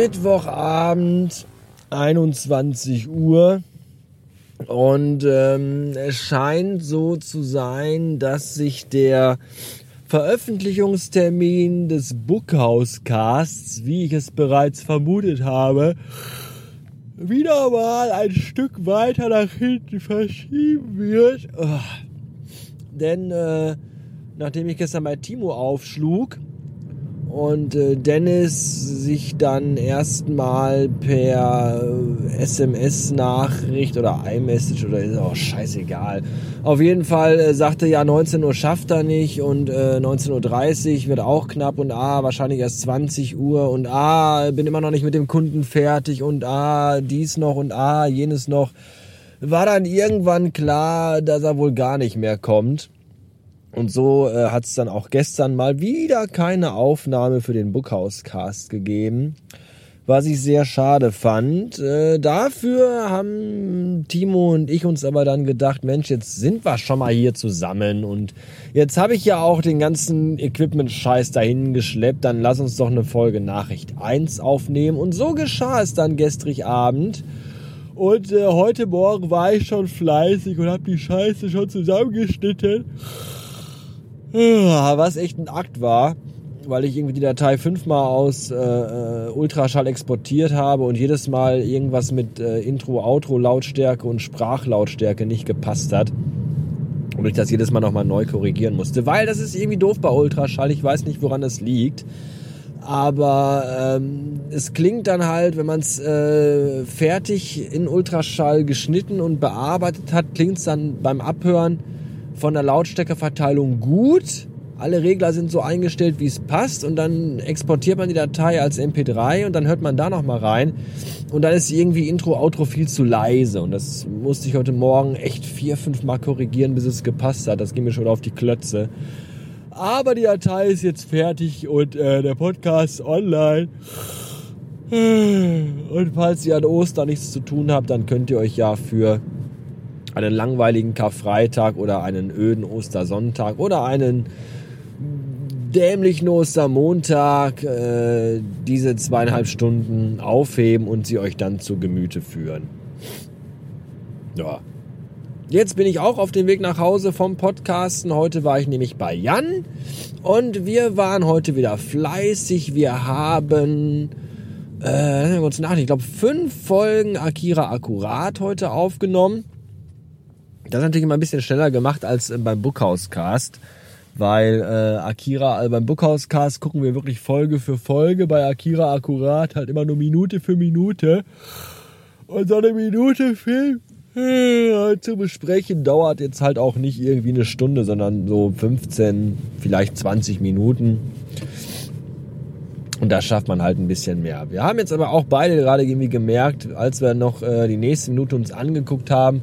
Mittwochabend, 21 Uhr. Und ähm, es scheint so zu sein, dass sich der Veröffentlichungstermin des Bookhouse-Casts, wie ich es bereits vermutet habe, wieder mal ein Stück weiter nach hinten verschieben wird. Oh. Denn äh, nachdem ich gestern bei Timo aufschlug, und äh, Dennis sich dann erstmal per SMS-Nachricht oder iMessage oder ist auch scheißegal. Auf jeden Fall äh, sagte ja 19 Uhr schafft er nicht und äh, 19.30 Uhr wird auch knapp und ah, wahrscheinlich erst 20 Uhr und ah, bin immer noch nicht mit dem Kunden fertig und ah, dies noch und ah, jenes noch. War dann irgendwann klar, dass er wohl gar nicht mehr kommt. Und so äh, hat es dann auch gestern mal wieder keine Aufnahme für den Bookhouse-Cast gegeben, was ich sehr schade fand. Äh, dafür haben Timo und ich uns aber dann gedacht, Mensch, jetzt sind wir schon mal hier zusammen und jetzt habe ich ja auch den ganzen Equipment-Scheiß dahin geschleppt, dann lass uns doch eine Folge Nachricht 1 aufnehmen. Und so geschah es dann gestrig Abend. Und äh, heute Morgen war ich schon fleißig und habe die Scheiße schon zusammengeschnitten. Was echt ein Akt war, weil ich irgendwie die Datei fünfmal aus äh, äh, Ultraschall exportiert habe und jedes Mal irgendwas mit äh, Intro, Outro, Lautstärke und Sprachlautstärke nicht gepasst hat. Und ich das jedes Mal nochmal neu korrigieren musste. Weil das ist irgendwie doof bei Ultraschall. Ich weiß nicht, woran das liegt. Aber ähm, es klingt dann halt, wenn man es äh, fertig in Ultraschall geschnitten und bearbeitet hat, klingt es dann beim Abhören von der Lautstärkeverteilung gut. Alle Regler sind so eingestellt, wie es passt und dann exportiert man die Datei als MP3 und dann hört man da nochmal rein und dann ist irgendwie Intro, Outro viel zu leise und das musste ich heute Morgen echt vier, fünf Mal korrigieren, bis es gepasst hat. Das ging mir schon auf die Klötze. Aber die Datei ist jetzt fertig und äh, der Podcast online. Und falls ihr an Ostern nichts zu tun habt, dann könnt ihr euch ja für einen langweiligen Karfreitag oder einen öden Ostersonntag oder einen dämlichen Ostermontag äh, diese zweieinhalb Stunden aufheben und sie euch dann zu Gemüte führen. Ja. Jetzt bin ich auch auf dem Weg nach Hause vom Podcasten. Heute war ich nämlich bei Jan und wir waren heute wieder fleißig. Wir haben äh, kurz nach, ich glaube fünf Folgen Akira Akkurat heute aufgenommen. Das ist natürlich immer ein bisschen schneller gemacht als beim Bookhouse Cast, weil äh, Akira, also beim Bookhouse Cast gucken wir wirklich Folge für Folge, bei Akira akkurat halt immer nur Minute für Minute. Und so eine Minute Film äh, zu besprechen dauert jetzt halt auch nicht irgendwie eine Stunde, sondern so 15, vielleicht 20 Minuten. Und da schafft man halt ein bisschen mehr. Wir haben jetzt aber auch beide gerade irgendwie gemerkt, als wir noch äh, die nächste Minute uns angeguckt haben,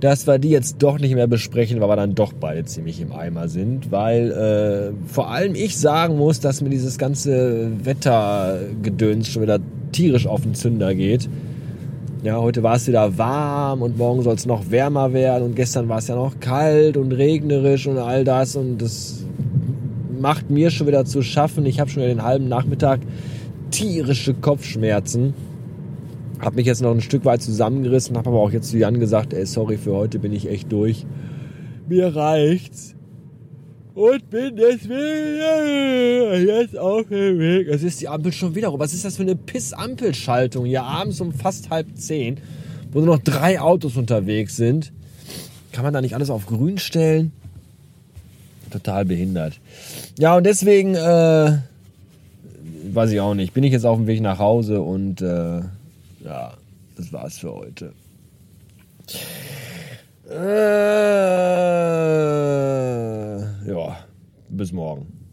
dass wir die jetzt doch nicht mehr besprechen, weil wir dann doch beide ziemlich im Eimer sind, weil äh, vor allem ich sagen muss, dass mir dieses ganze Wettergedöns schon wieder tierisch auf den Zünder geht. Ja, heute war es wieder warm und morgen soll es noch wärmer werden und gestern war es ja noch kalt und regnerisch und all das und das macht mir schon wieder zu schaffen. Ich habe schon den halben Nachmittag tierische Kopfschmerzen. Hab mich jetzt noch ein Stück weit zusammengerissen, habe aber auch jetzt zu Jan gesagt, ey, sorry, für heute bin ich echt durch. Mir reicht's. Und bin deswegen jetzt auf dem Weg. Es ist die Ampel schon wieder rum. Was ist das für eine Piss-Ampelschaltung hier abends um fast halb zehn, wo nur noch drei Autos unterwegs sind? Kann man da nicht alles auf grün stellen? Total behindert. Ja, und deswegen, äh, weiß ich auch nicht, bin ich jetzt auf dem Weg nach Hause und äh, ja, das war's für heute. Äh, ja, bis morgen.